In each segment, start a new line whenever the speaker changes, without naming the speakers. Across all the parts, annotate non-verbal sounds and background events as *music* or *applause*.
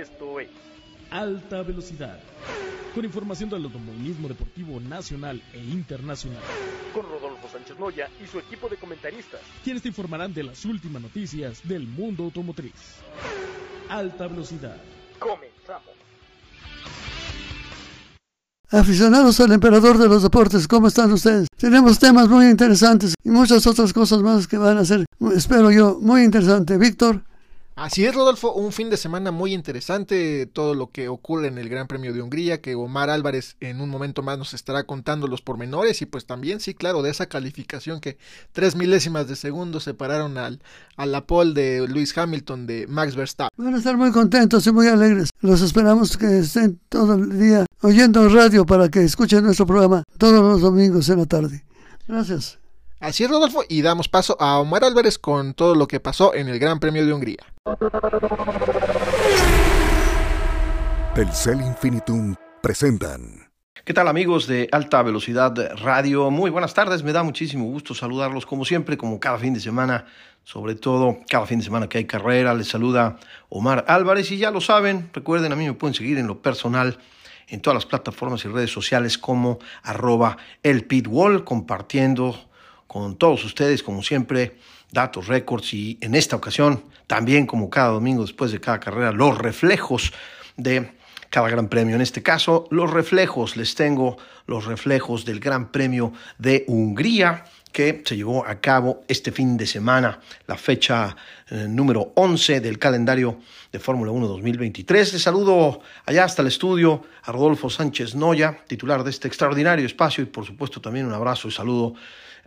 Esto es
Alta Velocidad, con información del automovilismo deportivo nacional e internacional,
con Rodolfo Sánchez Noya y su equipo de comentaristas,
quienes te informarán de las últimas noticias del mundo automotriz. Alta Velocidad.
Comenzamos.
Aficionados al emperador de los deportes, ¿cómo están ustedes? Tenemos temas muy interesantes y muchas otras cosas más que van a ser, espero yo, muy interesante. Víctor.
Así es, Rodolfo, un fin de semana muy interesante, todo lo que ocurre en el Gran Premio de Hungría, que Omar Álvarez en un momento más nos estará contando los pormenores y pues también, sí, claro, de esa calificación que tres milésimas de segundo separaron al, a la pole de Lewis Hamilton de Max Verstappen.
Van a estar muy contentos y muy alegres. Los esperamos que estén todo el día oyendo radio para que escuchen nuestro programa todos los domingos en la tarde. Gracias.
Así es, Rodolfo, y damos paso a Omar Álvarez con todo lo que pasó en el Gran Premio de Hungría.
Telcel Infinitum presentan.
¿Qué tal amigos de Alta Velocidad Radio? Muy buenas tardes, me da muchísimo gusto saludarlos como siempre, como cada fin de semana, sobre todo cada fin de semana que hay carrera, les saluda Omar Álvarez y ya lo saben, recuerden, a mí me pueden seguir en lo personal en todas las plataformas y redes sociales como arroba el pitwall, compartiendo con todos ustedes, como siempre, datos, récords y en esta ocasión, también como cada domingo después de cada carrera, los reflejos de cada gran premio. En este caso, los reflejos, les tengo los reflejos del Gran Premio de Hungría que se llevó a cabo este fin de semana, la fecha eh, número 11 del calendario de Fórmula 1 2023. Les saludo allá hasta el estudio a Rodolfo Sánchez Noya, titular de este extraordinario espacio y por supuesto también un abrazo y saludo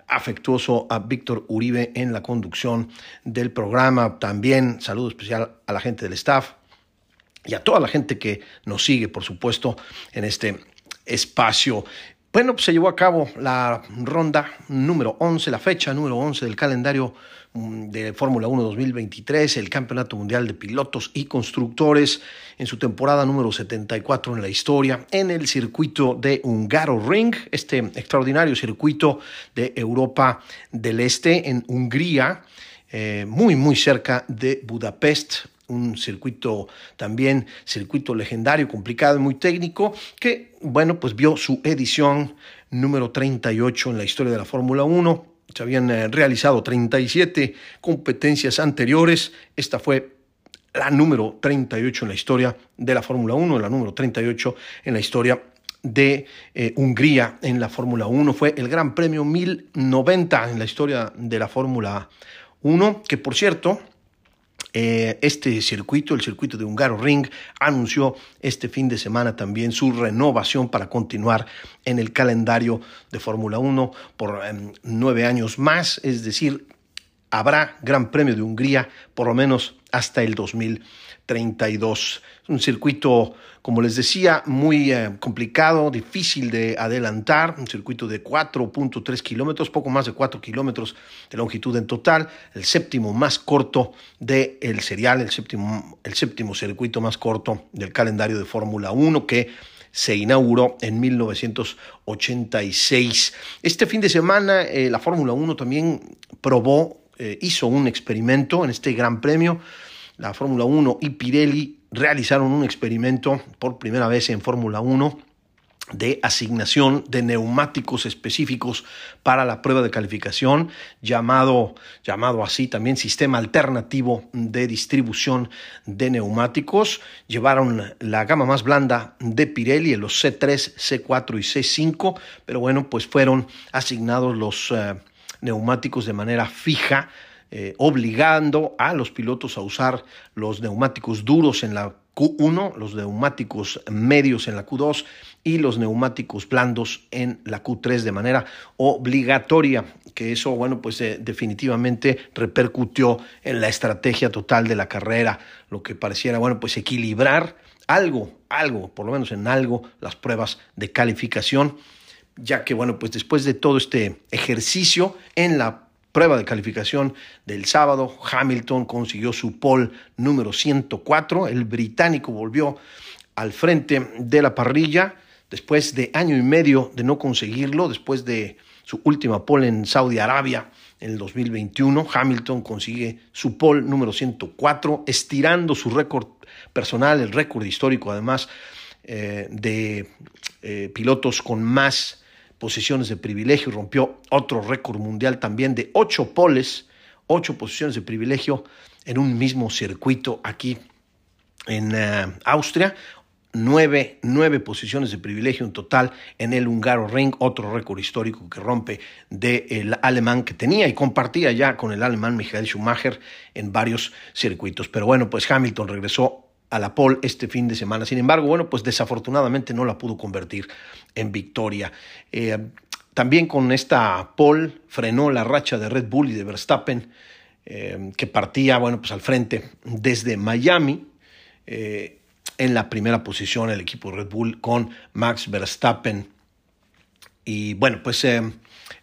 afectuoso a Víctor Uribe en la conducción del programa. También saludo especial a la gente del staff y a toda la gente que nos sigue, por supuesto, en este espacio. Bueno, pues se llevó a cabo la ronda número 11, la fecha número 11 del calendario mm, de Fórmula 1 2023, el Campeonato Mundial de Pilotos y Constructores en su temporada número 74 en la historia, en el circuito de Hungaro Ring, este extraordinario circuito de Europa del Este en Hungría, eh, muy, muy cerca de Budapest, un circuito también, circuito legendario, complicado y muy técnico, que, bueno, pues vio su edición número 38 en la historia de la Fórmula 1. Se habían eh, realizado 37 competencias anteriores. Esta fue la número 38 en la historia de la Fórmula 1, la número 38 en la historia de eh, Hungría en la Fórmula 1. Fue el Gran Premio 1090 en la historia de la Fórmula 1, que por cierto, eh, este circuito, el circuito de Hungaro Ring, anunció este fin de semana también su renovación para continuar en el calendario de Fórmula 1 por em, nueve años más, es decir, habrá Gran Premio de Hungría por lo menos hasta el 2032. Un circuito, como les decía, muy eh, complicado, difícil de adelantar, un circuito de 4.3 kilómetros, poco más de 4 kilómetros de longitud en total, el séptimo más corto del el serial, el séptimo, el séptimo circuito más corto del calendario de Fórmula 1 que se inauguró en 1986. Este fin de semana eh, la Fórmula 1 también probó, eh, hizo un experimento en este Gran Premio. La Fórmula 1 y Pirelli realizaron un experimento por primera vez en Fórmula 1 de asignación de neumáticos específicos para la prueba de calificación, llamado, llamado así también sistema alternativo de distribución de neumáticos. Llevaron la gama más blanda de Pirelli, los C3, C4 y C5, pero bueno, pues fueron asignados los eh, neumáticos de manera fija eh, obligando a los pilotos a usar los neumáticos duros en la Q1, los neumáticos medios en la Q2 y los neumáticos blandos en la Q3 de manera obligatoria, que eso, bueno, pues eh, definitivamente repercutió en la estrategia total de la carrera, lo que pareciera, bueno, pues equilibrar algo, algo, por lo menos en algo, las pruebas de calificación, ya que, bueno, pues después de todo este ejercicio en la prueba de calificación del sábado, Hamilton consiguió su pole número 104. El británico volvió al frente de la parrilla después de año y medio de no conseguirlo, después de su última pole en Saudi Arabia en el 2021. Hamilton consigue su pole número 104, estirando su récord personal, el récord histórico además eh, de eh, pilotos con más posiciones de privilegio. Rompió otro récord mundial también de ocho poles, ocho posiciones de privilegio en un mismo circuito aquí en eh, Austria nueve, nueve posiciones de privilegio en total en el Húngaro Ring, otro récord histórico que rompe del alemán que tenía y compartía ya con el alemán Michael Schumacher en varios circuitos. Pero bueno, pues Hamilton regresó a la pole este fin de semana. Sin embargo, bueno, pues desafortunadamente no la pudo convertir en victoria. Eh, también con esta pole frenó la racha de Red Bull y de Verstappen, eh, que partía, bueno, pues al frente desde Miami. Eh, en la primera posición el equipo Red Bull con Max Verstappen. Y bueno, pues eh,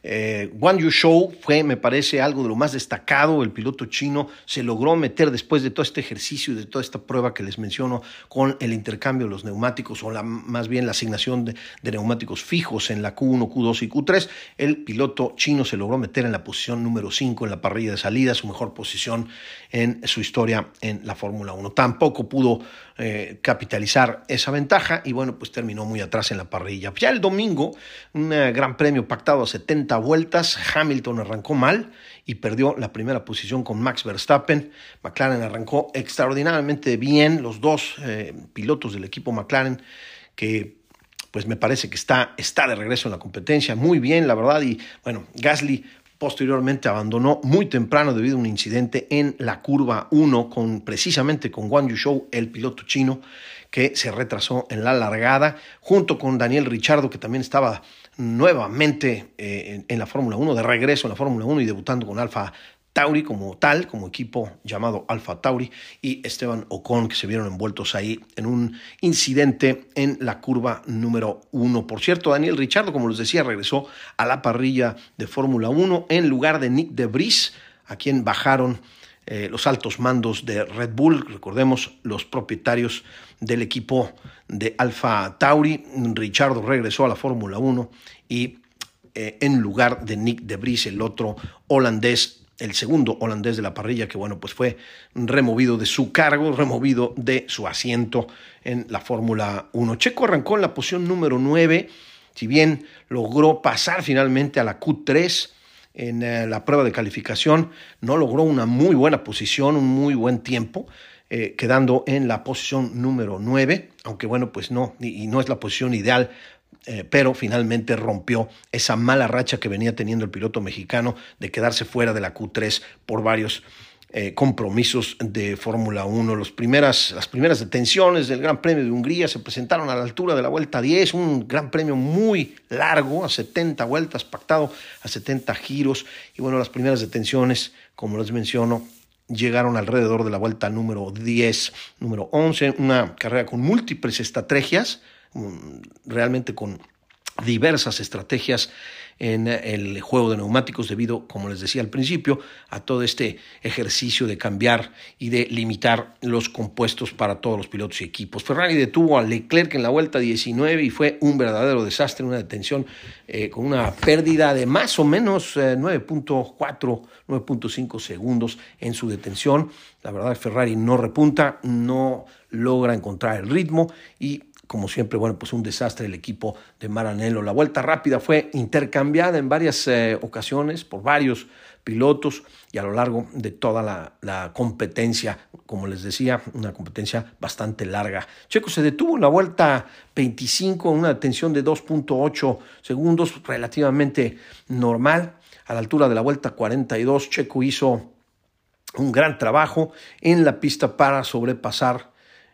eh, Wang Yu Shou fue, me parece, algo de lo más destacado. El piloto chino se logró meter después de todo este ejercicio y de toda esta prueba que les menciono con el intercambio de los neumáticos o la, más bien la asignación de, neumáticos fijos en la Q1, Q2 y Q3. El piloto chino se logró meter en la posición número 5 en la parrilla de salida, su mejor posición en su historia en la Fórmula 1. Tampoco pudo eh, capitalizar esa ventaja y bueno, pues terminó muy atrás en la parrilla. Ya el domingo, un eh, gran premio pactado a 70 vueltas, Hamilton arrancó mal y perdió la primera posición con Max Verstappen. McLaren arrancó extraordinariamente bien, los dos eh, pilotos del equipo McLaren que pues me parece que está, está de regreso en la competencia, muy bien, la verdad, y bueno, Gasly Posteriormente abandonó muy temprano debido a un incidente en la curva 1 con precisamente con Wang Yushou, el piloto chino, que se retrasó en la largada, junto con Daniel Richardo, que también estaba nuevamente eh, en, la Fórmula 1, de regreso en la Fórmula 1 y debutando con Alfa Tauri como tal, como equipo llamado Alfa Tauri, y Esteban Ocon, que se vieron envueltos ahí en un incidente en la curva número uno. Por cierto, Daniel Richardo, como les decía, regresó a la parrilla de Fórmula 1 en lugar de Nick de Vries, a quien bajaron eh, los altos mandos de Red Bull, recordemos los propietarios del equipo de Alfa Tauri. Richardo regresó a la Fórmula 1 y eh, en lugar de Nick de Vries, el otro holandés el segundo holandés de la parrilla, que bueno, pues fue removido de su cargo, removido de su asiento en la Fórmula 1. Checo arrancó en la posición número 9, si bien logró pasar finalmente a la Q3 en eh, la prueba de calificación, no logró una muy buena posición, un muy buen tiempo, eh, quedando en la posición número 9, aunque bueno, pues no, y no es la posición ideal eh, pero finalmente rompió esa mala racha que venía teniendo el piloto mexicano de quedarse fuera de la Q3 por varios eh, compromisos de Fórmula 1. Los primeras, las primeras detenciones del Gran Premio de Hungría se presentaron a la altura de la vuelta 10, un Gran Premio muy largo, a 70 vueltas, pactado a 70 giros. Y bueno, las primeras detenciones, como les menciono, llegaron alrededor de la vuelta número 10, número 11, una carrera con múltiples estrategias realmente con diversas estrategias en el juego de neumáticos debido, como les decía al principio, a todo este ejercicio de cambiar y de limitar los compuestos para todos los pilotos y equipos. Ferrari detuvo a Leclerc en la vuelta 19 y fue un verdadero desastre, una detención eh, con una pérdida de más o menos 9.4, eh, 9.5 segundos en su detención. La verdad, Ferrari no repunta, no logra encontrar el ritmo y como siempre, bueno, pues un desastre el equipo de Maranello. La vuelta rápida fue intercambiada en varias eh, ocasiones por varios pilotos y a lo largo de toda la, competencia, como les decía, una competencia bastante larga. Checo se detuvo en la vuelta 25 en una detención de 2.8 segundos, relativamente normal. A la altura de la vuelta 42, Checo hizo un gran trabajo en la pista para sobrepasar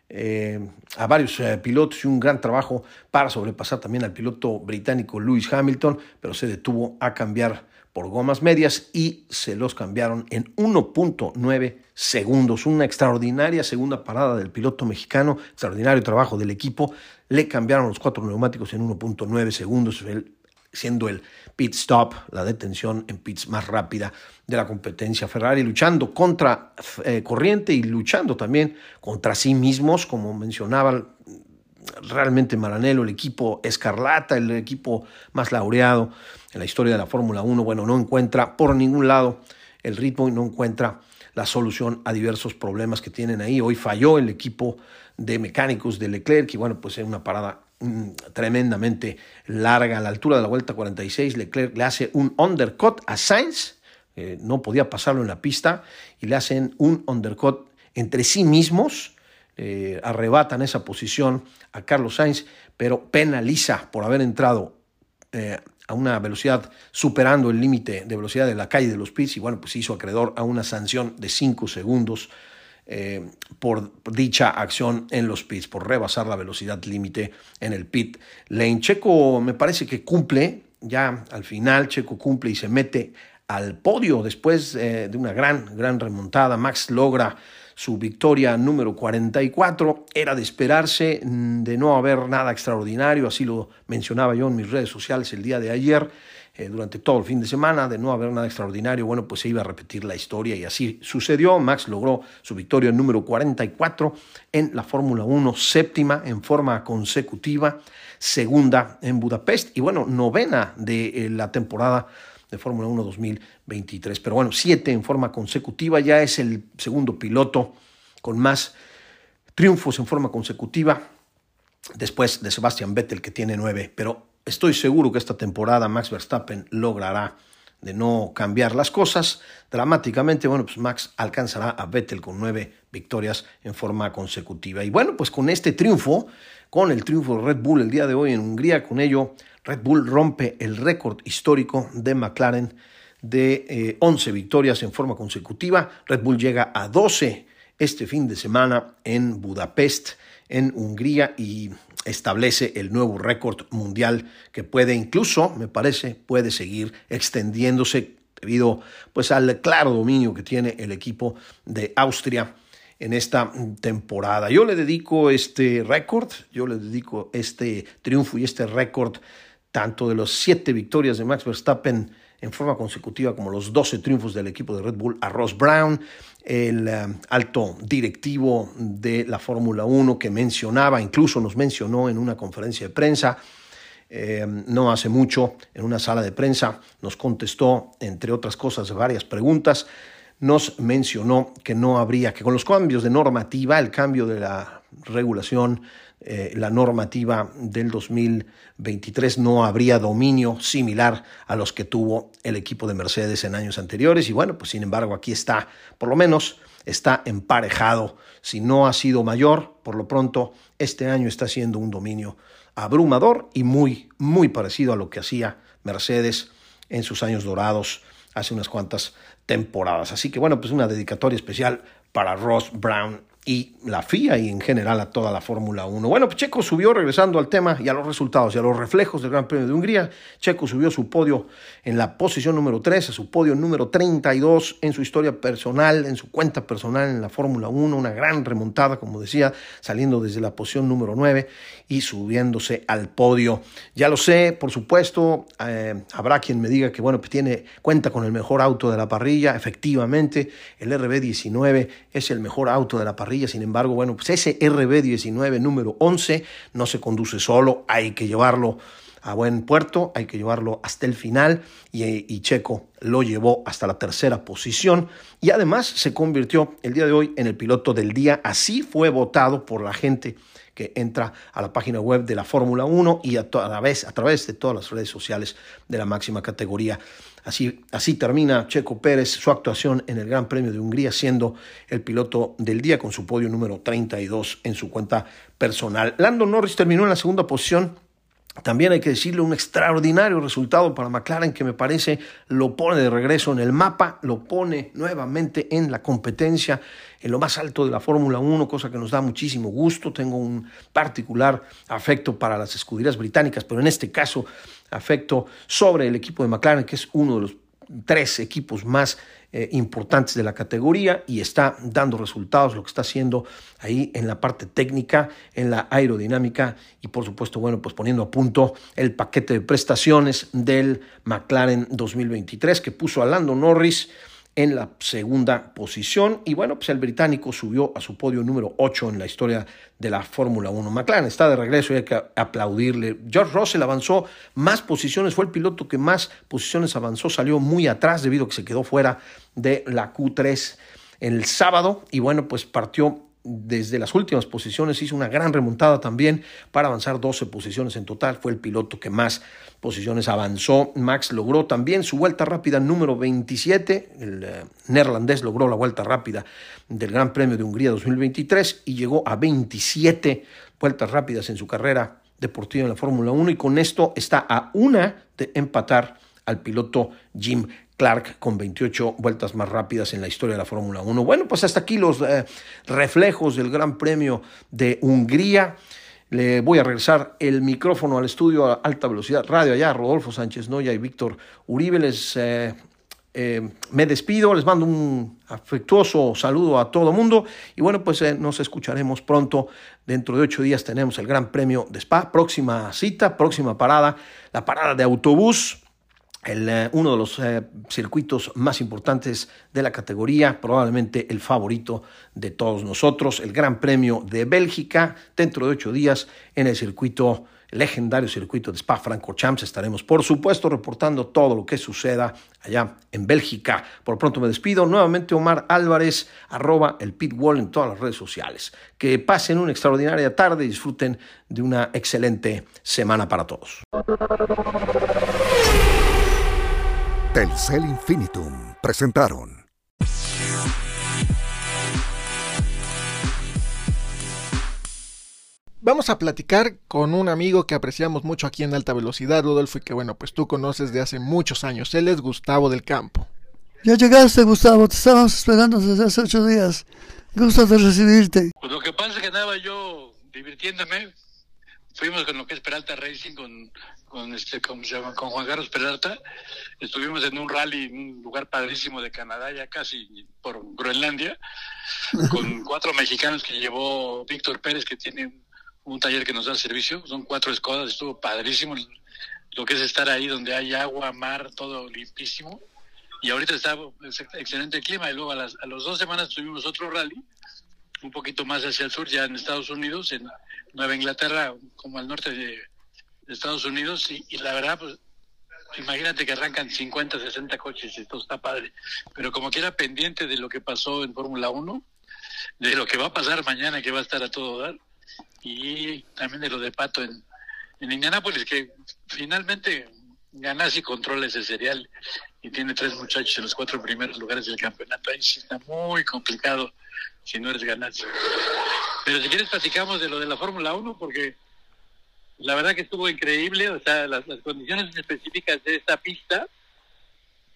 eh, a varios eh, pilotos y un gran trabajo para sobrepasar también al piloto británico Lewis Hamilton, pero se detuvo a cambiar por gomas medias y se los cambiaron en 1.9 segundos. Una extraordinaria segunda parada del piloto mexicano, extraordinario trabajo del equipo. Le cambiaron los cuatro neumáticos en 1.9 segundos siendo el pit stop, la detención en pits más rápida de la competencia. Ferrari luchando contra eh, corriente y luchando también contra sí mismos, como mencionaba realmente Maranello, el equipo escarlata, el equipo más laureado en la historia de la Fórmula 1, bueno, no encuentra por ningún lado el ritmo y no encuentra la solución a diversos problemas que tienen ahí. Hoy falló el equipo de mecánicos de Leclerc y bueno, pues en una parada mm, tremendamente larga a la altura de la vuelta 46, Leclerc le hace un undercut a Sainz, no podía pasarlo en la pista y le hacen un undercut entre sí mismos, eh, arrebatan esa posición a Carlos Sainz, pero penaliza por haber entrado eh, a una velocidad superando el límite de velocidad de la calle de los pits y bueno, pues hizo acreedor a una sanción de 5 segundos eh, por dicha acción en los pits, por rebasar la velocidad límite en el pit lane. Checo me parece que cumple, ya al final Checo cumple y se mete al podio después de una gran, gran remontada. Max logra su victoria número 44. Era de esperarse, mm, de no haber nada extraordinario, así lo mencionaba yo en mis redes sociales el día de ayer, eh, durante todo el fin de semana, de no haber nada extraordinario, bueno, pues se iba a repetir la historia y así sucedió. Max logró su victoria número 44 en la Fórmula 1, séptima en forma consecutiva, segunda en Budapest y bueno, novena de eh, la temporada de Fórmula 1 2023. Pero bueno, siete en forma consecutiva, ya es el segundo piloto con más triunfos en forma consecutiva después de Sebastian Vettel que tiene nueve. Pero estoy seguro que esta temporada Max Verstappen logrará de no cambiar las cosas dramáticamente, bueno, pues Max alcanzará a Vettel con nueve victorias en forma consecutiva. Y bueno, pues con este triunfo, con el triunfo de Red Bull el día de hoy en Hungría, con ello Red Bull rompe el récord histórico de McLaren de 11 eh, victorias en forma consecutiva. Red Bull llega a 12 este fin de semana en Budapest, en Hungría, y establece el nuevo récord mundial que puede incluso, me parece, puede seguir extendiéndose debido pues al claro dominio que tiene el equipo de Austria en esta temporada. Yo le dedico este récord, yo le dedico este triunfo y este récord tanto de los siete victorias de Max Verstappen en forma consecutiva como los 12 triunfos del equipo de Red Bull a Ross Brown, el eh, alto directivo de la Fórmula 1 que mencionaba, incluso nos mencionó en una conferencia de prensa, eh, no hace mucho, en una sala de prensa, nos contestó, entre otras cosas, varias preguntas, nos mencionó que no habría, que con los cambios de normativa, el cambio de la regulación eh, la normativa del 2023 no habría dominio similar a los que tuvo el equipo de Mercedes en años anteriores. Y bueno, pues sin embargo aquí está, por lo menos está emparejado. Si no ha sido mayor, por lo pronto este año está siendo un dominio abrumador y muy, muy parecido a lo que hacía Mercedes en sus años dorados hace unas cuantas temporadas. Así que bueno, pues una dedicatoria especial para Ross Brown y la FIA y en general a toda la Fórmula 1. Bueno, Checo subió, regresando al tema y a los resultados y a los reflejos del Gran Premio de Hungría, Checo subió su podio en la posición número 3, a su podio número 32 en su historia personal, en su cuenta personal en la Fórmula 1, una gran remontada, como decía, saliendo desde la posición número 9 y subiéndose al podio. Ya lo sé, por supuesto, eh, habrá quien me diga que, bueno, pues tiene, cuenta con el mejor auto de la parrilla, efectivamente, el RB19 es el mejor auto de la parrilla sin embargo, bueno, pues ese RB19 número 11 no se conduce solo, hay que llevarlo a buen puerto, hay que llevarlo hasta el final y, Checo lo llevó hasta la tercera posición. Y además se convirtió el día de hoy en el piloto del día, así fue votado por la gente que entra a la página web de la Fórmula 1 y a través de todas las redes sociales de la máxima categoría. Así, así termina Checo Pérez su actuación en el Gran Premio de Hungría, siendo el piloto del día con su podio número 32 en su cuenta personal. Lando Norris terminó en la segunda posición también hay que decirle un extraordinario resultado para McLaren que me parece lo pone de regreso en el mapa, lo pone nuevamente en la competencia, en lo más alto de la Fórmula 1, cosa que nos da muchísimo gusto. Tengo un particular afecto para las escuderías británicas, pero en este caso afecto sobre el equipo de McLaren, que es uno de los tres equipos más eh, importantes de la categoría y está dando resultados, lo que está haciendo ahí en la parte técnica, en la aerodinámica y por supuesto, bueno, pues poniendo a punto el paquete de prestaciones del McLaren 2023 que puso a Lando Norris en la segunda posición. Y bueno, pues el británico subió a su podio número 8 en la historia de la Fórmula 1. McLaren está de regreso y hay que aplaudirle. George Russell avanzó más posiciones, fue el piloto que más posiciones avanzó, salió muy atrás debido a que se quedó fuera de la Q3 el sábado y bueno, pues partió desde las últimas posiciones, hizo una gran remontada también para avanzar 12 posiciones en total, fue el piloto que más posiciones avanzó. Max logró también su vuelta rápida número 27, el eh, neerlandés logró la vuelta rápida del Gran Premio de Hungría 2023 y llegó a 27 vueltas rápidas en su carrera deportiva en la Fórmula 1 y con esto está a una de empatar al piloto Jim Clark con 28 vueltas más rápidas en la historia de la Fórmula 1. Bueno, pues hasta aquí los eh, reflejos del Gran Premio de Hungría. Le voy a regresar el micrófono al estudio a alta velocidad radio allá, Rodolfo Sánchez Noya y Víctor Uribe. Les eh, eh, me despido, les mando un afectuoso saludo a todo mundo y bueno, pues nos escucharemos pronto. Dentro de ocho días tenemos el Gran Premio de Spa. Próxima cita, próxima parada, la parada de autobús eh, uno de los eh, circuitos más importantes de la categoría, probablemente el favorito de todos nosotros, el Gran Premio de Bélgica, dentro de ocho días en el circuito legendario circuito de Spa Francorchamps. Estaremos, por supuesto, reportando todo lo que suceda allá en Bélgica. Por pronto me despido. Nuevamente Omar Álvarez, arroba el pitwall en todas las redes sociales. Que pasen una extraordinaria tarde y disfruten de una excelente semana para todos.
Telcel Infinitum presentaron.
Vamos a platicar con un amigo que apreciamos mucho aquí en alta velocidad, Rodolfo, y que bueno, pues tú conoces de hace muchos años. Él es Gustavo del Campo.
Ya llegaste, Gustavo, te estábamos esperando desde hace ocho días. Gusto de recibirte.
Pues lo que pasa es que andaba yo divirtiéndome. Fuimos con lo que es Peralta Racing, con con este ¿cómo se llama? con Juan Carlos Peralta. Estuvimos en un rally en un lugar padrísimo de Canadá ya casi por Groenlandia *laughs* con cuatro mexicanos que llevó Víctor Pérez que tiene un taller que nos da servicio. Son cuatro escodas estuvo padrísimo lo que es estar ahí donde hay agua mar todo limpísimo. Y ahorita está excelente clima. Y luego a, las, a las dos semanas tuvimos otro rally un poquito más hacia el sur ya en Estados Unidos en Nueva Inglaterra como al norte de Estados Unidos y, la verdad, pues imagínate que arrancan 50, 60 coches y esto está padre. Pero como quiera pendiente de lo que pasó en Fórmula 1, de lo que va a pasar mañana, que va a estar a todo dar, y también de lo de Pato en, en Indianápolis, que finalmente ganas y controla ese serial y tiene tres muchachos en los cuatro primeros lugares del campeonato. Ahí sí está muy complicado si no eres ganas. Pero si quieres platicamos de lo de la Fórmula 1 porque la verdad que estuvo increíble, o sea, las, condiciones específicas de esta pista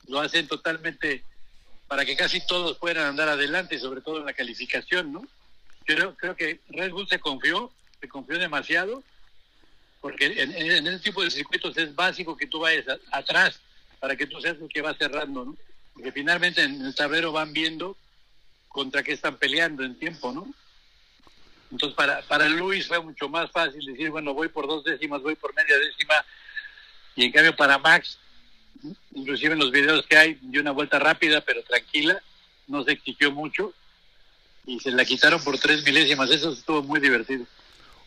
lo hacen totalmente para que casi todos puedan andar adelante, sobre todo en la calificación, ¿no? Creo, creo que Red Bull se confió, se confió demasiado, porque en, en ese tipo de circuitos es básico que tú vayas atrás para que tú seas el que va cerrando, ¿no? Porque finalmente en el tablero van viendo contra qué están peleando en tiempo, ¿no? Entonces, para, para Luis fue mucho más fácil decir, bueno, voy por dos décimas, voy por media décima. Y en cambio, para Max, inclusive en los videos que hay, dio una vuelta rápida, pero tranquila, no se exigió mucho. Y se la quitaron por tres milésimas. Eso estuvo muy divertido.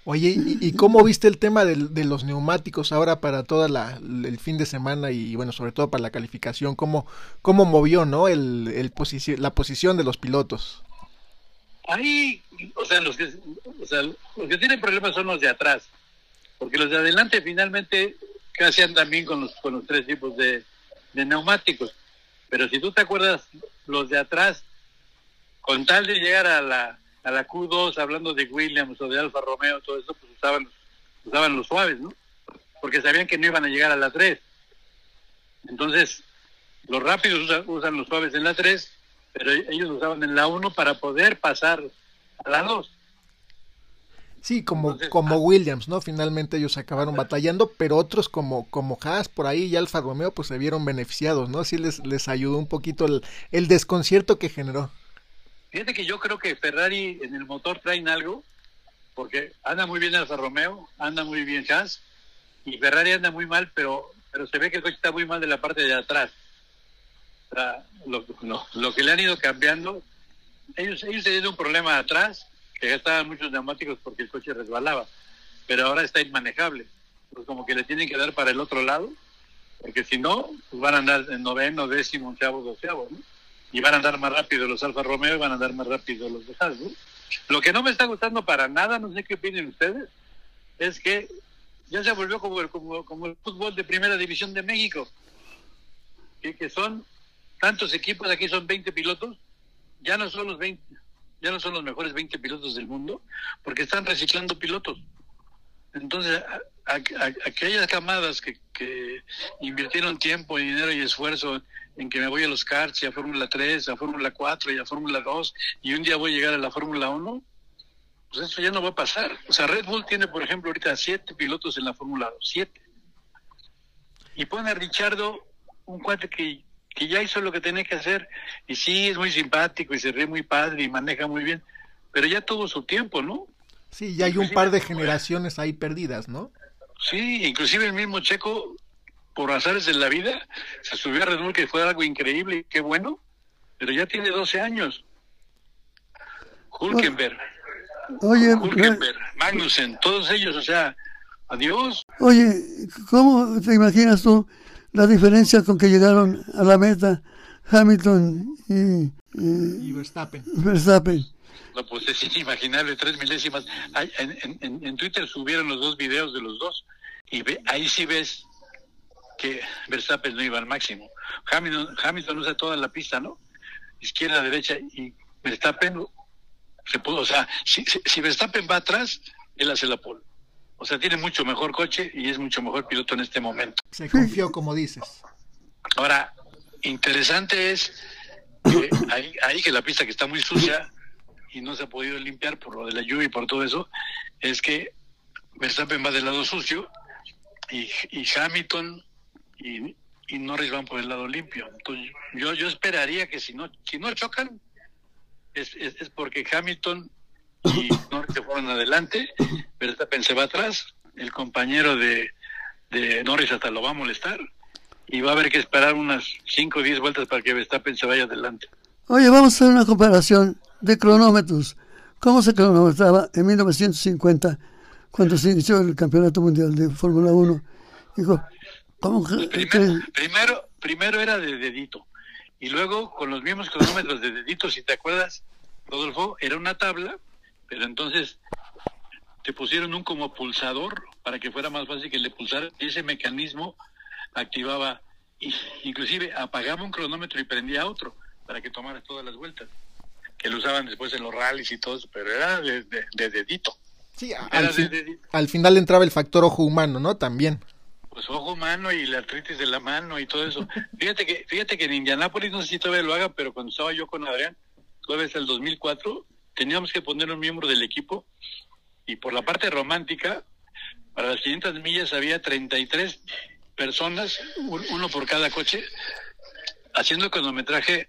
Oye, ¿y, cómo viste el tema de, los neumáticos ahora para todo el fin de semana y bueno, sobre todo para la calificación? ¿Cómo, cómo movió, no, el, el la posición de los pilotos?
Ahí, o sea, los que, o sea, los que tienen problemas son los de atrás, porque los de adelante finalmente casi andan bien con los, con los tres tipos de, neumáticos. Pero si tú te acuerdas, los de atrás, con tal de llegar a la, a la Q2, hablando de Williams o de Alfa Romeo, todo eso, pues usaban, usaban los suaves, ¿no? Porque sabían que no iban a llegar a la 3. Entonces, los rápidos usan, usan los suaves en la 3 pero ellos usaban en la 1 para poder pasar a la 2.
Sí, como, como ah, Williams, ¿no? Finalmente ellos acabaron batallando, pero otros como, como Haas por ahí y Alfa Romeo pues se vieron beneficiados, ¿no? Sí les, les ayudó un poquito el, el desconcierto que generó.
Fíjate que yo creo que Ferrari en el motor traen algo, porque anda muy bien Alfa Romeo, anda muy bien Haas, y Ferrari anda muy mal, pero, pero se ve que el coche está muy mal de la parte de atrás. Lo, que le han ido cambiando, ellos, ellos tenían un problema atrás, que gastaban muchos neumáticos porque el coche resbalaba, pero ahora está inmanejable. Pues como que le tienen que dar para el otro lado, porque si no, pues van a andar en noveno, décimo, onceavo, doceavo. Y van a andar más rápido los Alfa Romeo y van a andar más rápido los de. Lo que no me está gustando para nada, no sé qué opinen ustedes, es que ya se volvió como el, como, como el fútbol de primera división de México, que, que son tantos equipos, aquí son 20 pilotos, ya no son los 20, ya no son los mejores 20 pilotos del mundo, porque están reciclando pilotos. Entonces, aquellas camadas que, que invirtieron tiempo, dinero y esfuerzo en que me voy a los karts y a Fórmula 3, a Fórmula 4 y a Fórmula 2, y un día voy a llegar a la Fórmula 1, pues eso ya no va a pasar. O sea, Red Bull tiene, por ejemplo, ahorita siete pilotos en la Fórmula 2, siete. Y pone a Richardo, un cuate que, que ya hizo lo que tenía que hacer, y sí, es muy simpático y se ríe muy padre y maneja muy bien, pero ya tuvo su tiempo, ¿no?
Sí, ya hay un par de generaciones ahí perdidas, ¿no?
Sí, inclusive el mismo Checo, por azares de la vida, se subió a Red Bull, que fue algo increíble y qué bueno, pero ya tiene 12 años. Hulkenberg,
Oye,
Hulkenberg, Magnussen, todos ellos, o sea, adiós.
oye, ¿cómo te imaginas tú la diferencia con que llegaron a la meta Hamilton y, y
Y Verstappen.
Verstappen?
No, pues es inimaginable, tres milésimas. Ay, En, en- Twitter subieron los dos videos de los dos y ve- ahí sí ves que Verstappen no iba al máximo. Hamilton, Hamilton usa toda la pista, ¿no? Izquierda, derecha y Verstappen se pudo, o sea, si, si- si Verstappen va atrás, él hace la pole. O sea, tiene mucho mejor coche y es mucho mejor piloto en este momento.
Se confió, como dices.
Ahora, interesante es que ahí, ahí que la pista que está muy sucia y no se ha podido limpiar por lo de la lluvia y por todo eso, es que Verstappen va del lado sucio y, y Hamilton y, y Norris van por el lado limpio. Entonces, yo, yo esperaría que si no, si no chocan, es, es, es porque Hamilton y Norris se fueron adelante, Verstappen se va atrás, el compañero de, de Norris hasta lo va a molestar y va a haber que esperar unas 5 o 10 vueltas para que Verstappen se vaya adelante.
Oye, vamos a hacer una comparación de cronómetros. ¿Cómo se cronometraba en 1950 cuando se inició el Campeonato Mundial de Fórmula 1? Dijo, ¿cómo que-
Primer-
que-
primero, primero era de dedito y luego con los mismos cronómetros de dedito, si te acuerdas, Rodolfo, era una tabla, pero entonces te pusieron un como pulsador para que fuera más fácil que le pulsar y ese mecanismo activaba, inclusive apagaba un cronómetro y prendía otro para que tomaras todas las vueltas, que lo usaban después en los rallies y todo eso, pero era de, de- de dedito.
Sí,
Era
al,
de
fin-
dedito.
al final entraba el factor ojo humano, ¿no? También.
Pues ojo humano y la artritis de la mano y todo eso. *laughs* Fíjate que fíjate que en Indianápolis, no sé si todavía lo haga, pero cuando estaba yo con Adrián, todavía es el 2004, teníamos que poner un miembro del equipo y por la parte romántica, para las 500 millas había 33 personas, un- uno por cada coche, haciendo cronometraje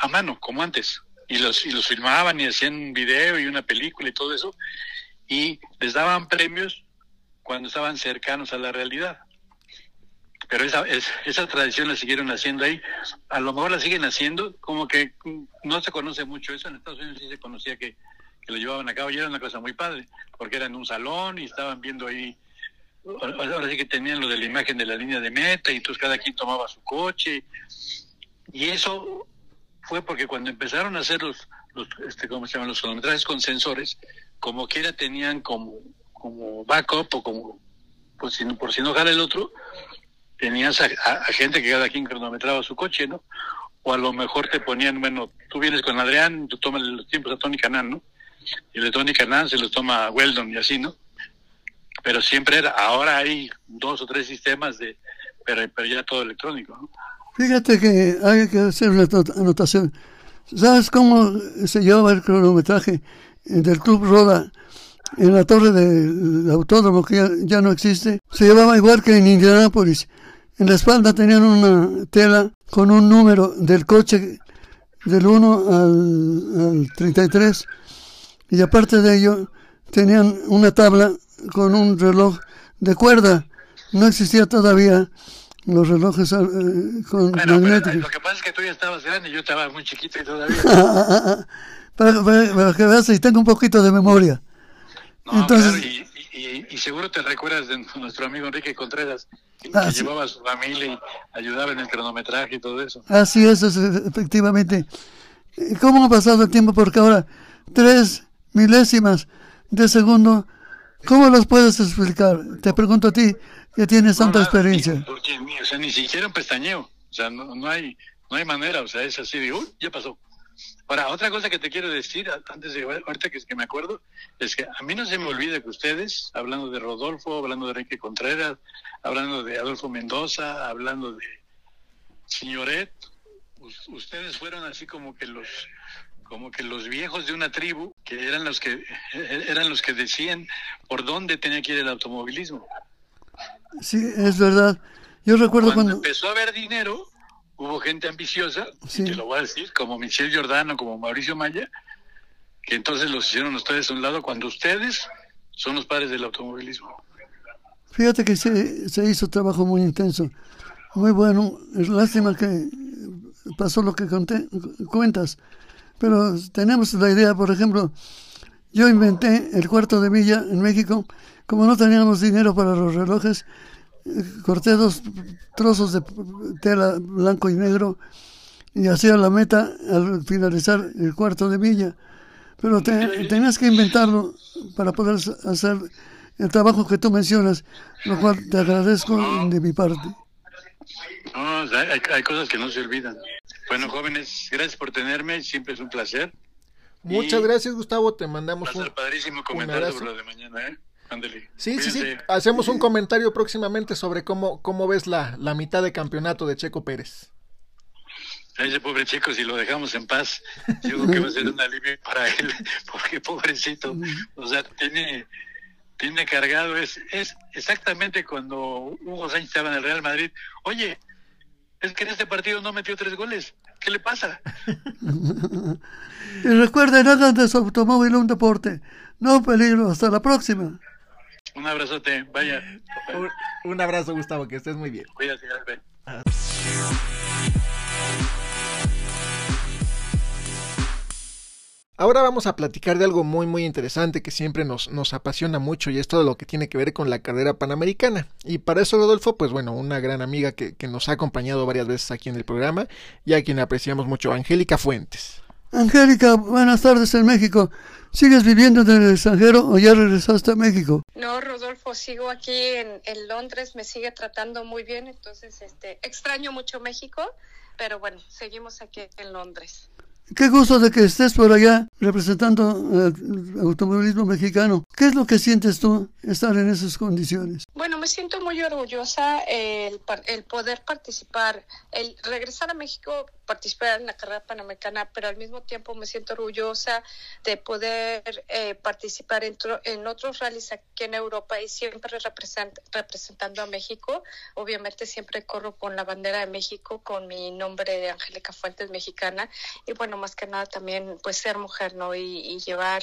a mano, como antes. Y los, y los filmaban y hacían un video y una película y todo eso. Y les daban premios cuando estaban cercanos a la realidad. Pero esa, es- esa tradición la siguieron haciendo ahí. A lo mejor la siguen haciendo, como que mm, no se conoce mucho eso. En Estados Unidos sí se conocía que, lo llevaban a cabo y era una cosa muy padre, porque era en un salón y estaban viendo ahí. Ahora sí que tenían lo de la imagen de la línea de meta y entonces cada quien tomaba su coche. Y eso fue porque cuando empezaron a hacer los, los este, ¿cómo se llaman? Los cronometrajes con sensores, como quiera tenían como, como backup o como, pues si, por si no jala el otro, tenías a, gente que cada quien cronometraba su coche, ¿no? O a lo mejor te ponían, bueno, tú vienes con Adrián, tú tomas los tiempos a Tony Canan, ¿no? Y el Tony Canan se los toma a Weldon y así, ¿no? Pero siempre era, ahora hay dos o tres sistemas de, pero, pero ya todo electrónico, ¿no?
Fíjate que hay que hacer una anot- anotación. ¿Sabes cómo se llevaba el cronometraje del Club Roda en la torre del autódromo que ya, ya no existe? Se llevaba igual que en Indianápolis. En la espalda tenían una tela con un número del coche del 1 al, al 33 y aparte de ello tenían una tabla con un reloj de cuerda. No existía todavía los relojes eh, con
Bueno, pero,
magnéticos.
lo que pasa es que tú ya estabas grande, yo estaba muy chiquito y todavía. *laughs*
para, para- para que veas y tengo un poquito de memoria.
No,
Entonces-
claro, y, y- y seguro te recuerdas de *laughs* nuestro amigo Enrique Contreras, que,
Ah,
que
sí.
llevaba a su familia y ayudaba en el cronometraje y todo eso.
Así es, efectivamente. ¿Y ¿Cómo ha pasado el tiempo? Porque ahora tres milésimas de segundo, ¿cómo los puedes explicar? Te pregunto a ti, que tienes tanta
No, nada,
experiencia.
ni- Porque, ni- o sea, ni siquiera un pestañeo. O sea, no, no hay no hay manera. O sea, es así de, uy, ya pasó. Ahora, otra cosa que te quiero decir, antes de, ahorita que, que me acuerdo, es que a mí no se me olvida que ustedes, hablando de Rodolfo, hablando de Enrique Contreras, hablando de Adolfo Mendoza, hablando de Signoret, us- ustedes fueron así como que los como que los viejos de una tribu que eran los que *laughs* eran los que decían por dónde tenía que ir el automovilismo.
Sí, es verdad. Yo recuerdo
cuando,
cuando...
empezó a haber dinero, hubo gente ambiciosa,
Sí.
te lo voy a decir, como Michelle Giordano, como Mauricio Maya, que entonces los hicieron ustedes a un lado cuando ustedes son los padres del automovilismo.
Fíjate que se, se hizo trabajo muy intenso, muy bueno. Es lástima que pasó lo que conté, cuentas, pero tenemos la idea, por ejemplo, yo inventé el cuarto de milla en México, como no teníamos dinero para los relojes, corté dos trozos de tela blanco y negro y hacía la meta al finalizar el cuarto de milla. Pero te- tenías que inventarlo para poder hacer el trabajo que tú mencionas, lo cual te agradezco de mi parte.
No, hay, hay cosas que no se olvidan. Bueno, jóvenes, gracias por tenerme, siempre es un placer.
Muchas
Y
gracias, Gustavo. Te mandamos un.
padrísimo comentar
abrazo.
sobre lo de mañana, ¿eh?
Sí, sí, sí. Hacemos un comentario próximamente sobre cómo, cómo ves la, la mitad de campeonato de Checo Pérez.
A ese pobre chico, si lo dejamos en paz, yo creo que va a ser un alivio para él, *laughs* porque pobrecito, o sea, tiene, tiene cargado, es, es exactamente cuando Hugo Sánchez estaba en el Real Madrid, oye, es que en este partido no metió tres goles, ¿qué le pasa? *laughs*
Y recuerden, hagan de su automóvil un deporte, no un peligro. Hasta la próxima.
Un abrazote, vaya,
Un, un abrazo, Gustavo, que estés muy bien.
cuídate.
Ahora vamos a platicar de algo muy muy interesante que siempre nos, nos apasiona mucho y es todo lo que tiene que ver con la carrera panamericana. Y para eso, Rodolfo, pues bueno, una gran amiga que, que nos ha acompañado varias veces aquí en el programa y a quien apreciamos mucho, Angélica Fuentes.
Angélica, buenas tardes en México. ¿Sigues viviendo en el extranjero o ya regresaste a México?
No, Rodolfo, sigo aquí en, en Londres, me sigue tratando muy bien, entonces este, extraño mucho México, pero bueno, seguimos aquí en Londres.
Qué gusto de que estés por allá representando eh, el automovilismo mexicano. ¿Qué es lo que sientes tú estar en esas condiciones?
Bueno, me siento muy orgullosa el, par- el poder participar, el regresar a México, participar en la carrera panamericana, pero al mismo tiempo me siento orgullosa de poder eh, participar en, en otros rallies aquí en Europa y siempre represent- representando a México. Obviamente siempre corro con la bandera de México, con mi nombre de Angélica Fuentes Mexicana y bueno, más que nada también pues ser mujer, ¿no? Y llevar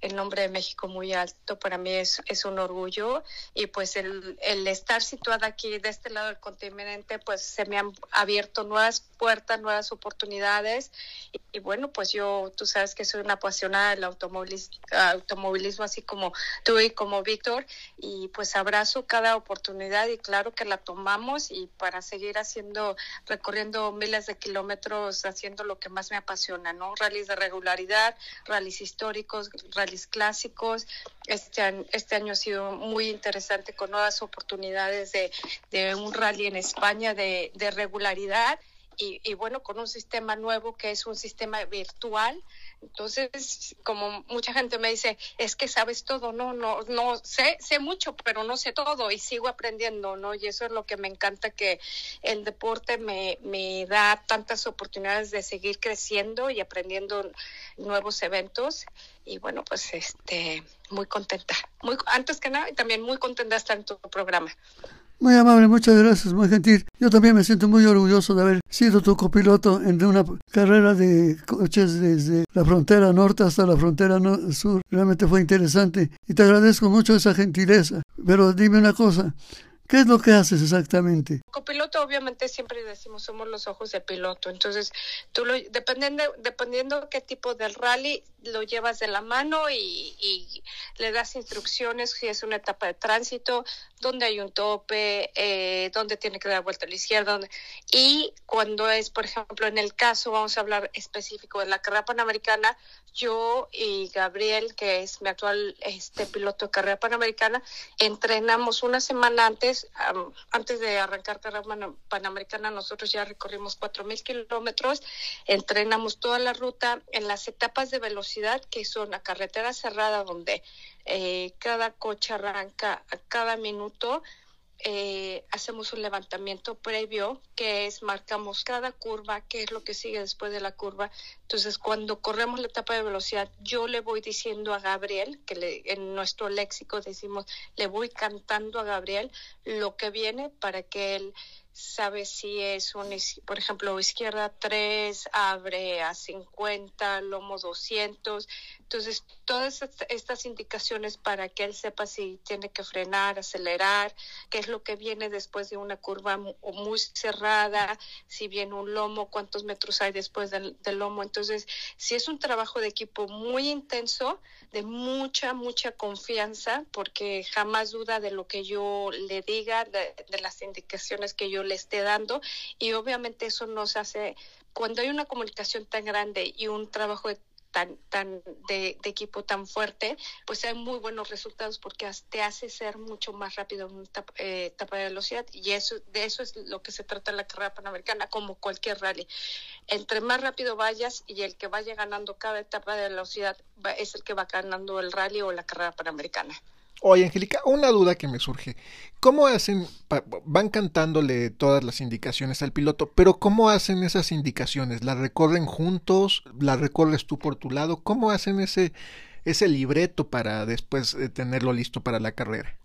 el nombre de México muy alto para mí es, es un orgullo. Y pues el, el estar situada aquí de este lado del continente pues se me han abierto nuevas puertas, nuevas oportunidades. Y, y bueno pues yo tú sabes que soy una apasionada del automovilismo, automovilismo así como tú y como Víctor. Y pues abrazo cada oportunidad y claro que la tomamos. Y para seguir haciendo, recorriendo miles de kilómetros haciendo lo que más me apasiona, ¿no? Rallys de regularidad, rallies históricos, rallies clásicos. Este año, este año ha sido muy interesante con nuevas oportunidades de, de un rally en España de, de regularidad y, y, bueno, con un sistema nuevo que es un sistema virtual. Entonces, como mucha gente me dice, es que sabes todo, no, no, no, sé, sé mucho, pero no sé todo y sigo aprendiendo, ¿no? Y eso es lo que me encanta, que el deporte me, me da tantas oportunidades de seguir creciendo y aprendiendo nuevos eventos. Y bueno, pues este, muy contenta, muy, antes que nada, y también muy contenta de estar en tu programa.
Muy amable, muchas gracias, muy gentil. Yo también me siento muy orgulloso de haber sido tu copiloto en una carrera de coches desde la frontera norte hasta la frontera sur. Realmente fue interesante y te agradezco mucho esa gentileza. Pero dime una cosa, ¿Qué es lo que haces exactamente?
Copiloto, obviamente, siempre decimos somos los ojos de piloto. Entonces, lo, dependiendo, dependiendo qué tipo de rally, lo llevas de la mano y, y le das instrucciones si es una etapa de tránsito, dónde hay un tope, eh, dónde tiene que dar vuelta a la izquierda. Y cuando es, por ejemplo, en el caso, vamos a hablar específico de la carrera panamericana, yo y Gabriel, que es mi actual este piloto de carrera panamericana, entrenamos una semana antes, antes de arrancar carrera panamericana, nosotros ya recorrimos cuatro mil kilómetros, entrenamos toda la ruta en las etapas de velocidad que son la carretera cerrada donde eh, cada coche arranca a cada minuto eh, hacemos un levantamiento previo, que es marcamos cada curva, qué es lo que sigue después de la curva. Entonces, cuando corremos la etapa de velocidad, yo le voy diciendo a Gabriel, que le, en nuestro léxico decimos, le voy cantando a Gabriel lo que viene para que él sabe si es un, por ejemplo, izquierda 3, abre a 50, lomo 200. Entonces, todas estas indicaciones para que él sepa si tiene que frenar, acelerar, qué es lo que viene después de una curva muy cerrada, si viene un lomo, cuántos metros hay después del, lomo. Entonces, si es un trabajo de equipo muy intenso, de mucha, mucha confianza, porque jamás duda de lo que yo le diga, de, de las indicaciones que yo le esté dando y obviamente eso nos hace, cuando hay una comunicación tan grande y un trabajo tan, tan de, equipo tan fuerte, pues hay muy buenos resultados porque te hace ser mucho más rápido en una etapa, eh, etapa, de velocidad y eso de eso es lo que se trata la carrera panamericana, como cualquier rally. Entre más rápido vayas y el que vaya ganando cada etapa de velocidad es el que va ganando el rally o la carrera panamericana.
Oye, Angélica, una duda que me surge. ¿Cómo hacen, van cantándole todas las indicaciones al piloto, pero cómo hacen esas indicaciones? ¿Las recorren juntos? ¿Las recorres tú por tu lado? ¿Cómo hacen ese, ese libreto para después eh, tenerlo listo para la carrera?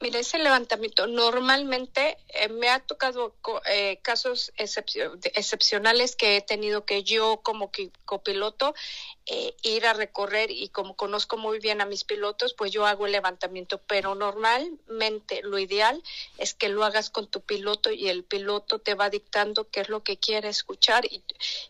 Mira, ese levantamiento normalmente eh, me ha tocado eh, casos excepcionales que he tenido que yo como copiloto eh, ir a recorrer y como conozco muy bien a mis pilotos, pues yo hago el levantamiento, pero normalmente lo ideal es que lo hagas con tu piloto y el piloto te va dictando qué es lo que quiere escuchar y,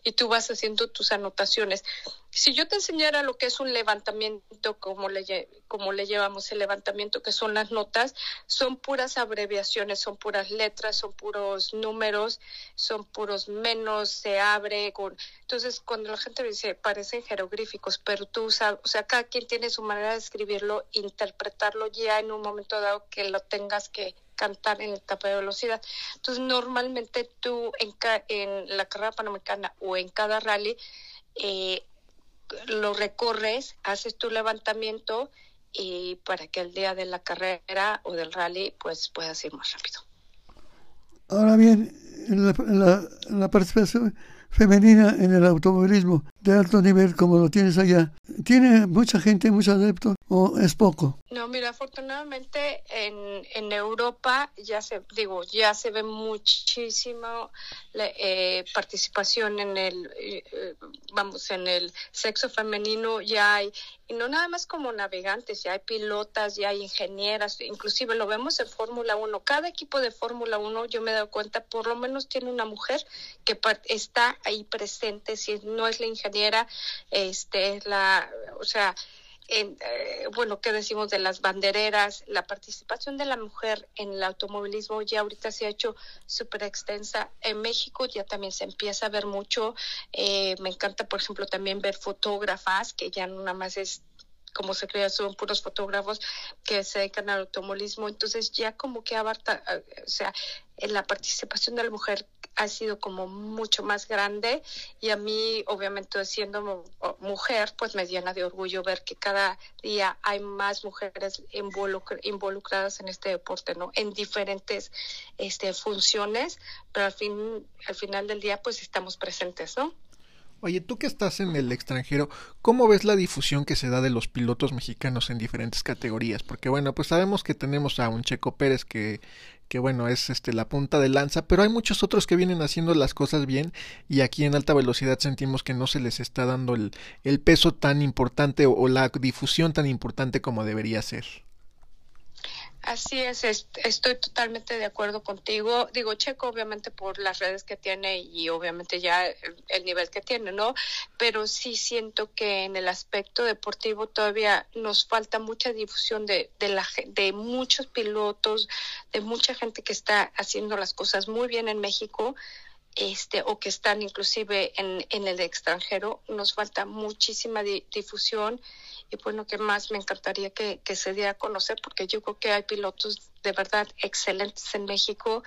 y tú vas haciendo tus anotaciones. Si yo te enseñara lo que es un levantamiento, como le, como le llevamos el levantamiento, que son las notas, son puras abreviaciones, son puras letras, son puros números, son puros menos, se abre con... Entonces, cuando la gente dice, parecen jeroglíficos, pero tú sabes, o sea, cada quien tiene su manera de escribirlo, interpretarlo ya en un momento dado que lo tengas que cantar en etapa de velocidad. Entonces, normalmente tú en, en la carrera panamericana o en cada rally, eh, lo recorres, haces tu levantamiento y para que el día de la carrera o del rally pues puedas ir más rápido.
Ahora bien, la, la participación femenina en el automovilismo de alto nivel como lo tienes allá, ¿tiene mucha gente, muchos adeptos o es poco?
No, mira, afortunadamente en, en Europa ya se, digo, ya se ve muchísima eh, participación en el, eh, vamos, en el sexo femenino, ya hay, y no nada más como navegantes, ya hay pilotas, ya hay ingenieras, inclusive lo vemos en Fórmula 1, cada equipo de Fórmula 1, yo me he dado cuenta, por lo menos tiene una mujer que está ahí presente, si no es la ingeniera, este, es la, o sea, en, eh, bueno, ¿qué decimos de las bandereras? La participación de la mujer en el automovilismo ya ahorita se ha hecho súper extensa. En México ya también se empieza a ver mucho. Eh, me encanta, por ejemplo, también ver fotógrafas, que ya no nada más es como se crea, son puros fotógrafos que se dedican al automovilismo. Entonces ya como que abarta, eh, o sea, la participación de la mujer ha sido como mucho más grande y a mí, obviamente, siendo mujer, pues me llena de orgullo ver que cada día hay más mujeres involucradas en este deporte, ¿no? En diferentes este, funciones, pero al, fin, al final del día, pues estamos presentes, ¿no?
Oye, tú que estás en el extranjero, ¿cómo ves la difusión que se da de los pilotos mexicanos en diferentes categorías? Porque bueno, pues sabemos que tenemos a un Checo Pérez que, que bueno, es este la punta de lanza, pero hay muchos otros que vienen haciendo las cosas bien y aquí en alta velocidad sentimos que no se les está dando el, el peso tan importante o, o la difusión tan importante como debería ser.
Así es, estoy totalmente de acuerdo contigo. Digo, Checo obviamente por las redes que tiene y obviamente ya el nivel que tiene, ¿no? Pero sí siento que en el aspecto deportivo todavía nos falta mucha difusión de, de, la, de muchos pilotos, de mucha gente que está haciendo las cosas muy bien en México este, o que están inclusive en, en el extranjero. Nos falta muchísima difusión y bueno, que más me encantaría que, que, se diera a conocer porque yo creo que hay pilotos de verdad excelentes en México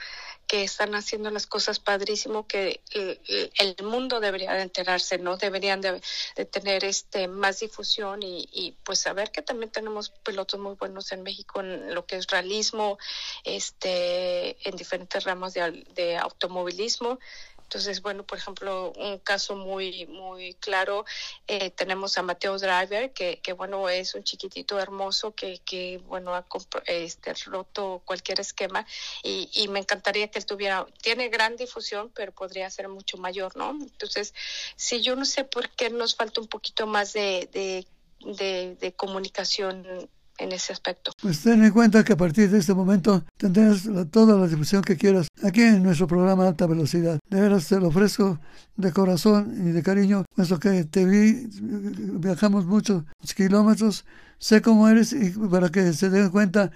que están haciendo las cosas padrísimo que el, mundo debería de enterarse, ¿no? Deberían de, tener este más difusión y, y, pues saber que también tenemos pilotos muy buenos en México en lo que es realismo, este, en diferentes ramas de, de automovilismo entonces, bueno, por ejemplo, un caso muy, muy claro, eh, tenemos a Mateo Driver, que, que, bueno, es un chiquitito hermoso que, que bueno, ha este, roto cualquier esquema y, y me encantaría que él tuviera, tiene gran difusión, pero podría ser mucho mayor, ¿no? Entonces, si yo no sé por qué nos falta un poquito más de, de, de, de comunicación en ese aspecto.
Pues ten en cuenta que a partir de este momento tendrás toda la difusión que quieras aquí en nuestro programa Alta Velocidad. De veras te lo ofrezco de corazón y de cariño, puesto que te vi, viajamos muchos kilómetros, sé cómo eres y para que se den cuenta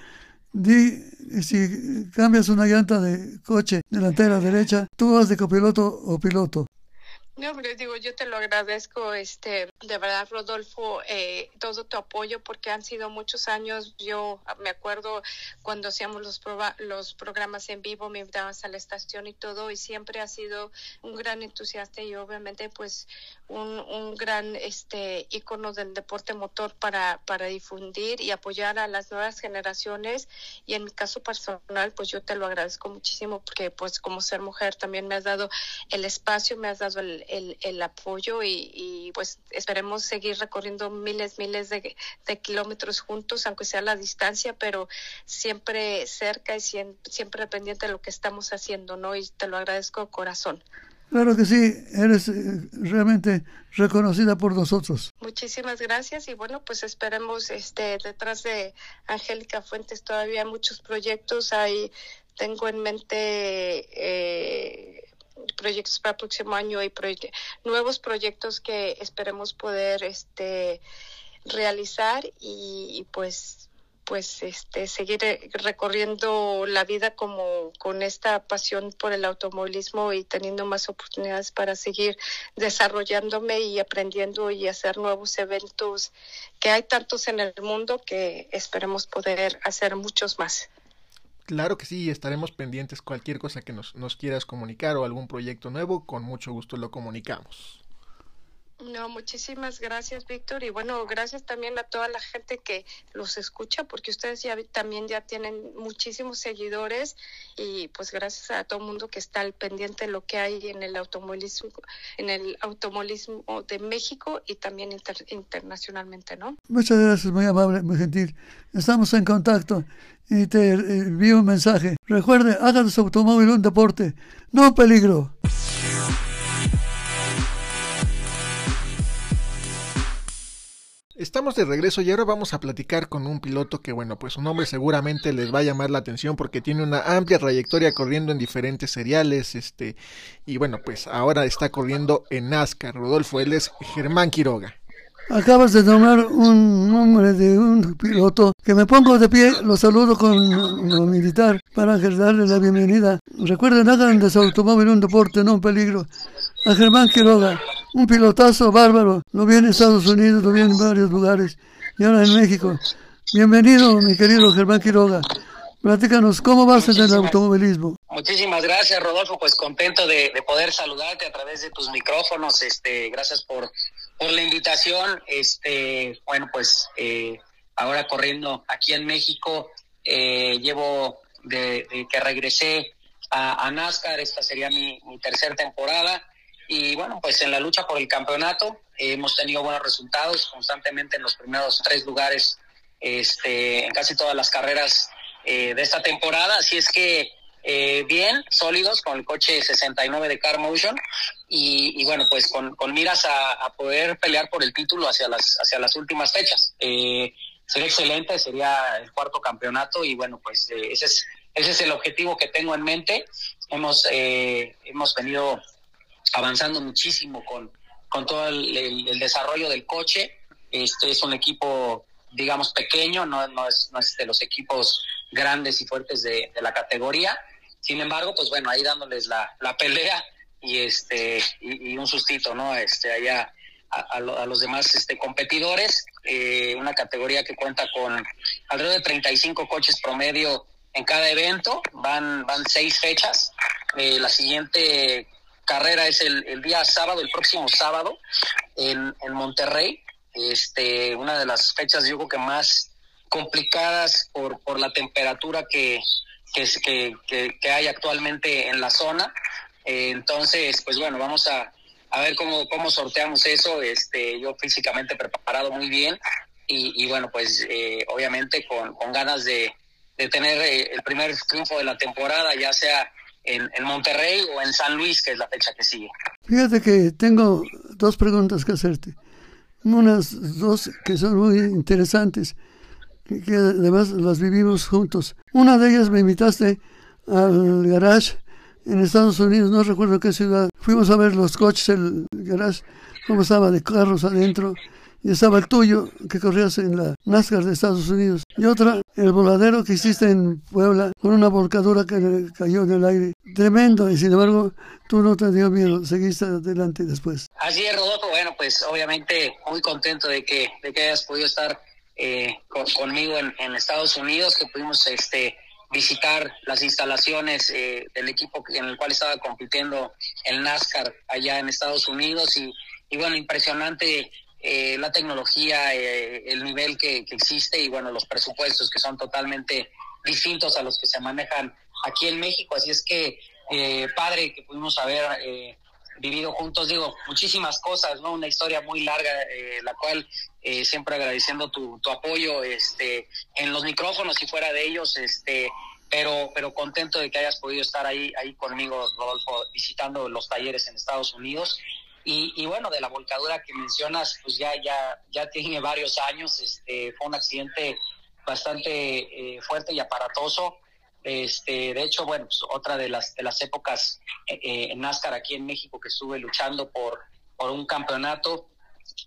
Di, si cambias una llanta de coche delantera derecha, tú vas de copiloto o piloto.
No, pero digo, yo te lo agradezco, este, de verdad, Rodolfo, eh, todo tu apoyo, porque han sido muchos años. Yo me acuerdo cuando hacíamos los, los programas en vivo, me invitabas a la estación y todo, y siempre ha sido un gran entusiasta y obviamente, pues, un, un gran, este, ícono del deporte motor para, para difundir y apoyar a las nuevas generaciones. Y en mi caso personal, pues, yo te lo agradezco muchísimo, porque, pues, como ser mujer, también me has dado el espacio, me has dado el el, el apoyo y, pues esperemos seguir recorriendo miles, miles de, kilómetros juntos, aunque sea la distancia, pero siempre cerca y siempre, siempre pendiente de lo que estamos haciendo, ¿no? Y te lo agradezco corazón.
Claro que sí, eres eh, realmente reconocida por nosotros.
Muchísimas gracias y bueno, pues esperemos este detrás de Angélica Fuentes todavía muchos proyectos, hay tengo en mente eh, proyectos para el próximo año y nuevos proyectos que esperemos poder este realizar y, pues pues este seguir eh, recorriendo la vida como con esta pasión por el automovilismo y teniendo más oportunidades para seguir desarrollándome y aprendiendo y hacer nuevos eventos que hay tantos en el mundo que esperemos poder hacer muchos más.
Claro que sí, estaremos pendientes cualquier cosa que nos, nos quieras comunicar o algún proyecto nuevo, con mucho gusto lo comunicamos.
No, muchísimas gracias, Víctor. Y bueno, gracias también a toda la gente que los escucha, porque ustedes ya también ya tienen muchísimos seguidores y pues gracias a todo el mundo que está al pendiente de lo que hay en el automovilismo, en el automovilismo de México y también internacionalmente, ¿no?
Muchas gracias, muy amable, muy gentil. Estamos en contacto y te envío un mensaje. Recuerde, haga de su automóvil un deporte, no un peligro.
Estamos de regreso y ahora vamos a platicar con un piloto que, bueno, pues su nombre seguramente les va a llamar la atención porque tiene una amplia trayectoria corriendo en diferentes seriales, este, y bueno, pues ahora está corriendo en NASCAR. Rodolfo, él es Germán Quiroga.
Acabas de nombrar un nombre de un piloto que me pongo de pie, lo saludo con lo militar para darle la bienvenida. Recuerden, hagan de su automóvil un deporte, no un peligro. A Germán Quiroga, un pilotazo bárbaro, lo vi en Estados Unidos, lo vi en varios lugares y ahora en México. Bienvenido, mi querido Germán Quiroga. Platícanos, ¿cómo vas en el automovilismo?
Muchísimas gracias, Rodolfo. Pues contento de, de, poder saludarte a través de tus micrófonos. Este, gracias por por la invitación. Este, bueno, pues eh, ahora corriendo aquí en México, eh, llevo de, que regresé a, NASCAR, esta sería mi, mi tercera temporada. Y bueno, pues en la lucha por el campeonato hemos tenido buenos resultados constantemente en los primeros tres lugares este, en casi todas las carreras eh, de esta temporada. Así es que eh, bien, sólidos, con el coche 69 de Car Motion y, bueno, pues con, miras a, poder pelear por el título hacia las, hacia las últimas fechas. Eh, sería excelente, sería el cuarto campeonato y bueno, pues eh, ese es ese es el objetivo que tengo en mente. Hemos eh, hemos venido avanzando muchísimo con con todo el, desarrollo del coche. Este es un equipo digamos pequeño, no, no, es, no es de los equipos grandes y fuertes de, la categoría. Sin embargo, pues bueno, ahí dándoles la, la pelea y este y, un sustito, ¿no? Este allá a, los demás este, competidores, eh, una categoría que cuenta con alrededor de 35 coches promedio en cada evento, van, van seis fechas. Eh, la siguiente carrera es el, día sábado, el próximo sábado, en, en Monterrey. Este, una de las fechas, yo creo que más complicadas por, por la temperatura que, que, que, que hay actualmente en la zona. Eh, entonces, pues bueno, vamos a, a ver cómo, cómo sorteamos eso. Este, yo físicamente preparado muy bien y, bueno, pues eh, obviamente con, con, ganas de, de tener eh, el primer triunfo de la temporada, ya sea en, Monterrey o en San Luis, que es la fecha que sigue.
Fíjate que tengo dos preguntas que hacerte. Unas dos que son muy interesantes, que además las vivimos juntos. Una de ellas me invitaste al garage en Estados Unidos, no recuerdo qué ciudad. Fuimos a ver los coches, el garage, cómo estaba de carros adentro. Y estaba el tuyo, que corrías en la NASCAR de Estados Unidos. Y otra, el voladero que hiciste en Puebla, con una volcadura que cayó en el aire. Tremendo, y sin embargo, tú no te dio miedo, seguiste adelante después.
Así es, Rodolfo. Bueno, pues obviamente muy contento de que, de que hayas podido estar eh, conmigo en, Estados Unidos, que pudimos este, visitar las instalaciones eh, del equipo en el cual estaba compitiendo el NASCAR allá en Estados Unidos y bueno, impresionante eh, la tecnología, eh, el nivel que, existe y bueno, los presupuestos que son totalmente distintos a los que se manejan aquí en México. Así es que padre que pudimos haber vivido juntos, digo, muchísimas cosas, ¿no? Una historia muy larga, la cual eh, siempre agradeciendo tu, tu, apoyo este, en los micrófonos y fuera de ellos, este, pero, pero contento de que hayas podido estar ahí, ahí conmigo, Rodolfo, visitando los talleres en Estados Unidos. Y, y bueno, de la volcadura que mencionas, pues ya, ya, ya tiene varios años, este, fue un accidente bastante eh, fuerte y aparatoso. Este, de hecho, bueno, pues otra de las, de las épocas eh, en NASCAR aquí en México que estuve luchando por, por un campeonato,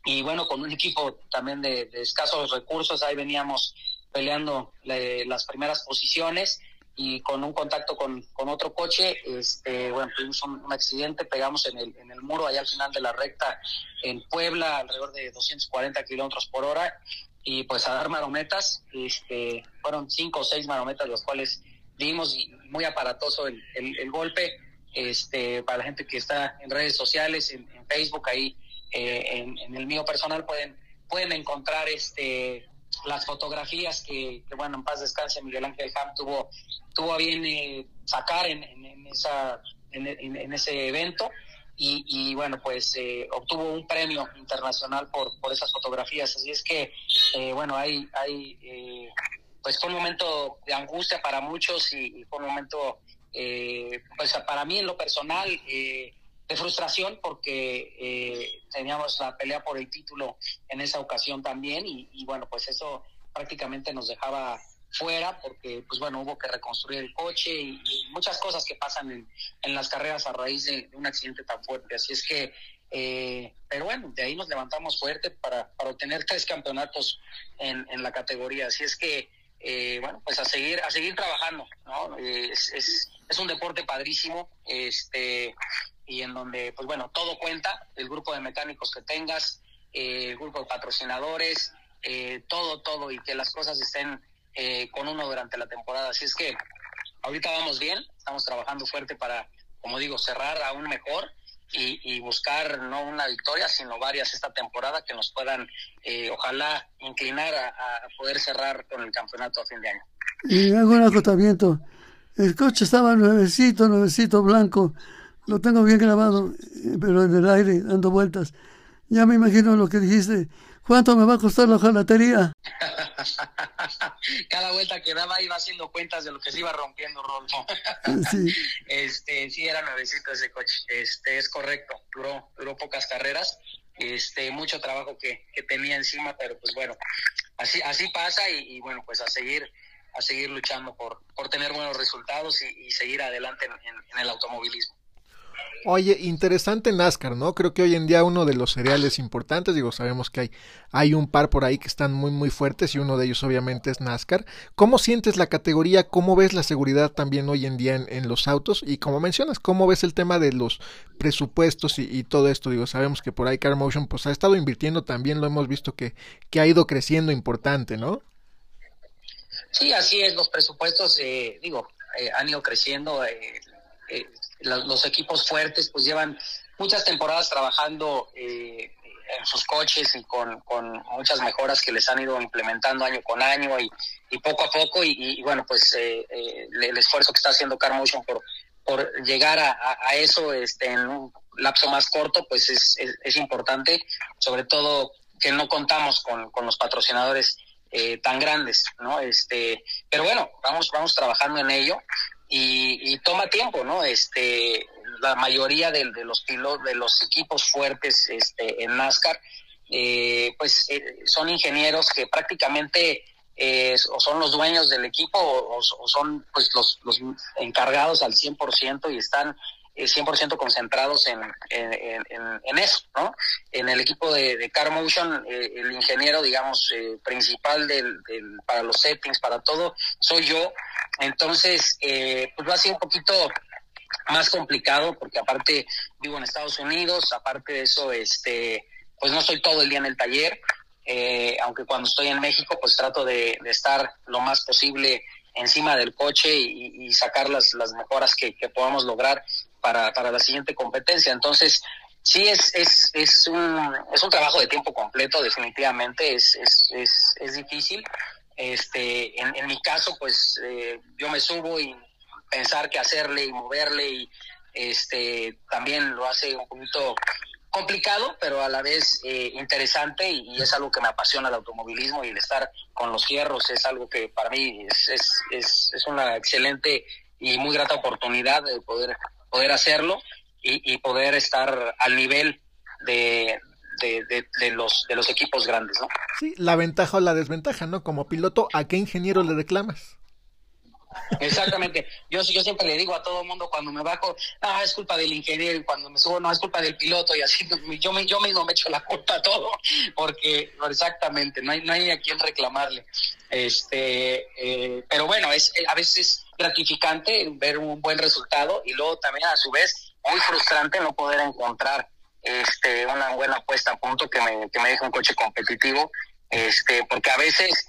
y bueno, con un equipo también de, escasos recursos, ahí veníamos peleando las primeras posiciones y con un contacto con, otro coche, este, bueno, tuvimos un, accidente, pegamos en el, en el muro allá al final de la recta en Puebla, alrededor de 240 kilómetros por hora, y pues a dar marometas, este, fueron cinco o seis marometas los cuales dimos y muy aparatoso el, el, golpe, este, para la gente que está en redes sociales, en, en Facebook, ahí eh, en, el mío personal pueden, pueden encontrar este las fotografías que, bueno, en paz descanse Miguel Ángel Ham tuvo, tuvo a bien eh, sacar en, esa, en, ese evento. Y, bueno, pues eh, obtuvo un premio internacional por, por esas fotografías. Así es que, bueno, hay, hay pues fue un momento de angustia para muchos y, fue un momento, pues para mí en lo personal, eh, de frustración porque eh, teníamos la pelea por el título en esa ocasión también y, bueno, pues eso prácticamente nos dejaba fuera porque pues bueno, hubo que reconstruir el coche y, muchas cosas que pasan en, en las carreras a raíz de, un accidente tan fuerte. Así es que, eh, pero bueno, de ahí nos levantamos fuerte para, para obtener tres campeonatos en, en la categoría. Así es que, eh, bueno, pues a seguir, a seguir trabajando, ¿no? es, es un deporte padrísimo, este, y en donde, pues bueno, todo cuenta, el grupo de mecánicos que tengas, eh, el grupo de patrocinadores, eh, todo, todo, y que las cosas estén eh, con uno durante la temporada. Así es que ahorita vamos bien, estamos trabajando fuerte para, como digo, cerrar aún mejor y, buscar no una victoria, sino varias esta temporada que nos puedan, ojalá, inclinar a, a, poder cerrar con el campeonato a fin de año.
Y hago un acotamiento. El coche estaba nuevecito, nuevecito, blanco lo tengo bien grabado, eh, pero en el aire, dando vueltas. Ya me imagino lo que dijiste. ¿Cuánto me va a costar la jalatería? *laughs*
Cada vuelta que daba iba haciendo cuentas de lo que se iba rompiendo, Rolfo. sí. *laughs* Este, sí, era nuevecito ese coche. Este, es correcto. Duró, duró pocas carreras. Este, mucho trabajo que, que tenía encima, pero pues bueno, así, así pasa y, bueno, pues a seguir a seguir luchando por, por tener buenos resultados y, seguir adelante en el automovilismo.
Oye, interesante NASCAR, ¿no? Creo que hoy en día uno de los cereales importantes, digo, sabemos que hay, hay un par por ahí que están muy, muy fuertes y uno de ellos obviamente es NASCAR. ¿Cómo sientes la categoría? ¿Cómo ves la seguridad también hoy en día en, los autos? Y como mencionas, ¿cómo ves el tema de los presupuestos y, todo esto? Digo, sabemos que por ahí CarMotion pues ha estado invirtiendo también, lo hemos visto que, que ha ido creciendo importante, ¿no?
Sí, así es, los presupuestos, eh, digo, eh, han ido creciendo. Eh, eh los, equipos fuertes pues llevan muchas temporadas trabajando eh, en sus coches y con, muchas mejoras que les han ido implementando año con año y, poco a poco. Y, bueno pues eh, eh, el esfuerzo que está haciendo CarMotion por por llegar a, eso este en un lapso más corto pues es, es, importante sobre todo que no contamos con, con los patrocinadores tan grandes no este pero bueno vamos vamos trabajando en ello y, toma tiempo, ¿no? Este, la mayoría de, los pilotos, de los equipos fuertes este, en NASCAR, eh, pues eh, son ingenieros que prácticamente eh, o son los dueños del equipo o, son pues los, los encargados al 100% y están 100% concentrados en, en, en, eso, ¿no? En el equipo de, de CarMotion, eh, el ingeniero, digamos, eh, principal del, para los settings, para todo, soy yo. Entonces, eh, pues va a ser un poquito más complicado porque aparte vivo en Estados Unidos, aparte de eso, este, pues no estoy todo el día en el taller, aunque cuando estoy en México, pues trato de, estar lo más posible encima del coche y, sacar las, las mejoras que, podamos lograr para, la siguiente competencia. Entonces, sí es, es, un, es un trabajo de tiempo completo, definitivamente, es, es difícil. Este, en, en mi caso, pues eh, yo me subo y pensar qué hacerle y moverle y este también lo hace un poquito complicado, pero a la vez eh, interesante y, es algo que me apasiona el automovilismo y el estar con los hierros es algo que para mí es, es, es, es una excelente y muy grata oportunidad de poder poder hacerlo y, poder estar al nivel de, de, los, de los equipos grandes, ¿no?
Sí, la ventaja o la desventaja, ¿no? Como piloto, ¿a qué ingeniero le reclamas?
Exactamente. Yo, yo siempre le digo a todo el mundo cuando me bajo, ah, es culpa del ingeniero, y cuando me subo, no, es culpa del piloto, y así *laughs* yo, me, yo mismo me echo la culpa a todo, porque exactamente, no hay, no hay a quién reclamarle. Este, eh, pero bueno, es a veces gratificante ver un buen resultado y luego también a su vez muy frustrante no poder encontrar este una buena puesta a punto que me, que me deje un coche competitivo, este, porque a veces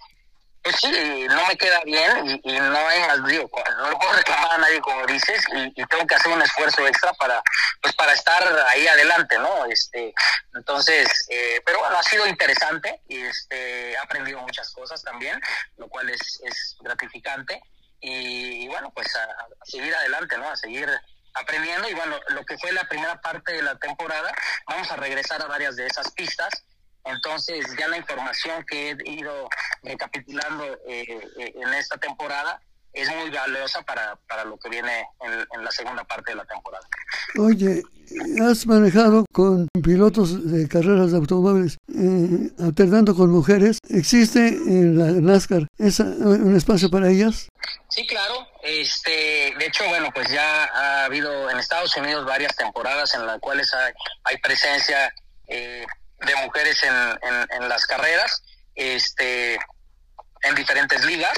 pues sí, no me queda bien y, no hay más, digo, no lo puedo reclamar a nadie como dices y, tengo que hacer un esfuerzo extra para, pues para estar ahí adelante, ¿no? Este, entonces, eh, pero bueno, ha sido interesante y este, he aprendido muchas cosas también, lo cual es, es gratificante y, bueno, pues a, a, seguir adelante, ¿no? A seguir aprendiendo y bueno, lo que fue la primera parte de la temporada, vamos a regresar a varias de esas pistas. Entonces ya la información que he ido recapitulando eh, eh, en esta temporada es muy valiosa para, para lo que viene en, la segunda parte de la temporada.
Oye, has manejado con pilotos de carreras de automóviles, eh, alternando con mujeres. ¿Existe en la NASCAR un espacio para ellas?
Sí, claro. Este, de hecho, bueno, pues ya ha habido en Estados Unidos varias temporadas en las cuales hay, hay presencia eh, de mujeres en, en, las carreras, este, en diferentes ligas.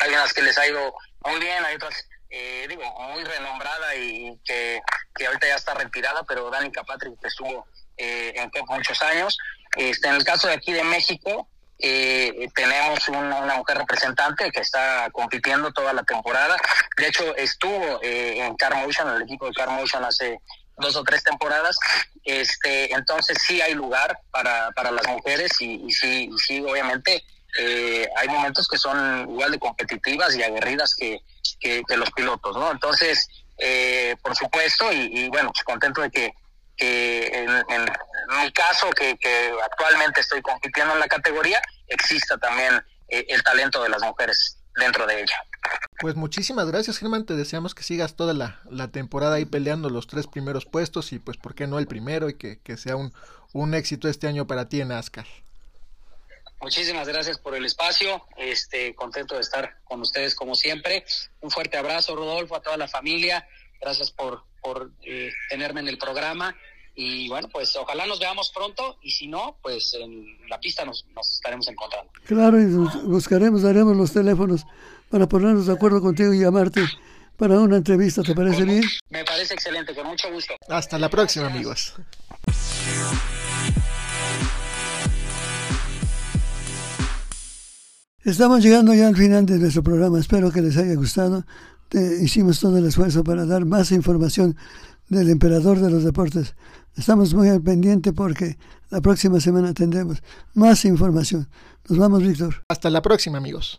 Hay unas que les ha ido muy bien, hay otras, eh, digo, muy renombrada y que, que ahorita ya está retirada, pero Danica Patrick estuvo eh, en muchos años. Este, en el caso de aquí de México, eh, tenemos una, mujer representante que está compitiendo toda la temporada. De hecho, estuvo eh, en CarMotion, el equipo de CarMotion hace dos o tres temporadas, este, entonces sí hay lugar para, para las mujeres y, sí, sí, obviamente eh, hay momentos que son igual de competitivas y aguerridas que, que, los pilotos, ¿no? Entonces, eh, por supuesto, y, bueno, pues contento de que, que en, mi caso, que, que actualmente estoy compitiendo en la categoría, exista también eh, el talento de las mujeres dentro de ella.
Pues muchísimas gracias, Germán. Te deseamos que sigas toda la, temporada ahí peleando los tres primeros puestos y pues, ¿por qué no el primero? Y que, sea un, un éxito este año para ti en NASCAR.
Muchísimas gracias por el espacio. Este, contento de estar con ustedes como siempre. Un fuerte abrazo, Rodolfo, a toda la familia. Gracias por, por eh, tenerme en el programa. Y bueno, pues ojalá nos veamos pronto y si no, pues en la pista nos, nos estaremos encontrando.
Claro, y buscaremos, daremos los teléfonos para ponernos de acuerdo contigo y llamarte para una entrevista. ¿Te parece bien?
Me parece excelente, con mucho gusto.
Hasta la próxima, amigos.
Estamos llegando ya al final de nuestro programa. Espero que les haya gustado. hicimos todo el esfuerzo para dar más información del emperador de los deportes. Estamos muy al pendiente porque la próxima semana tendremos más información. Nos vamos, Víctor.
Hasta la próxima, amigos.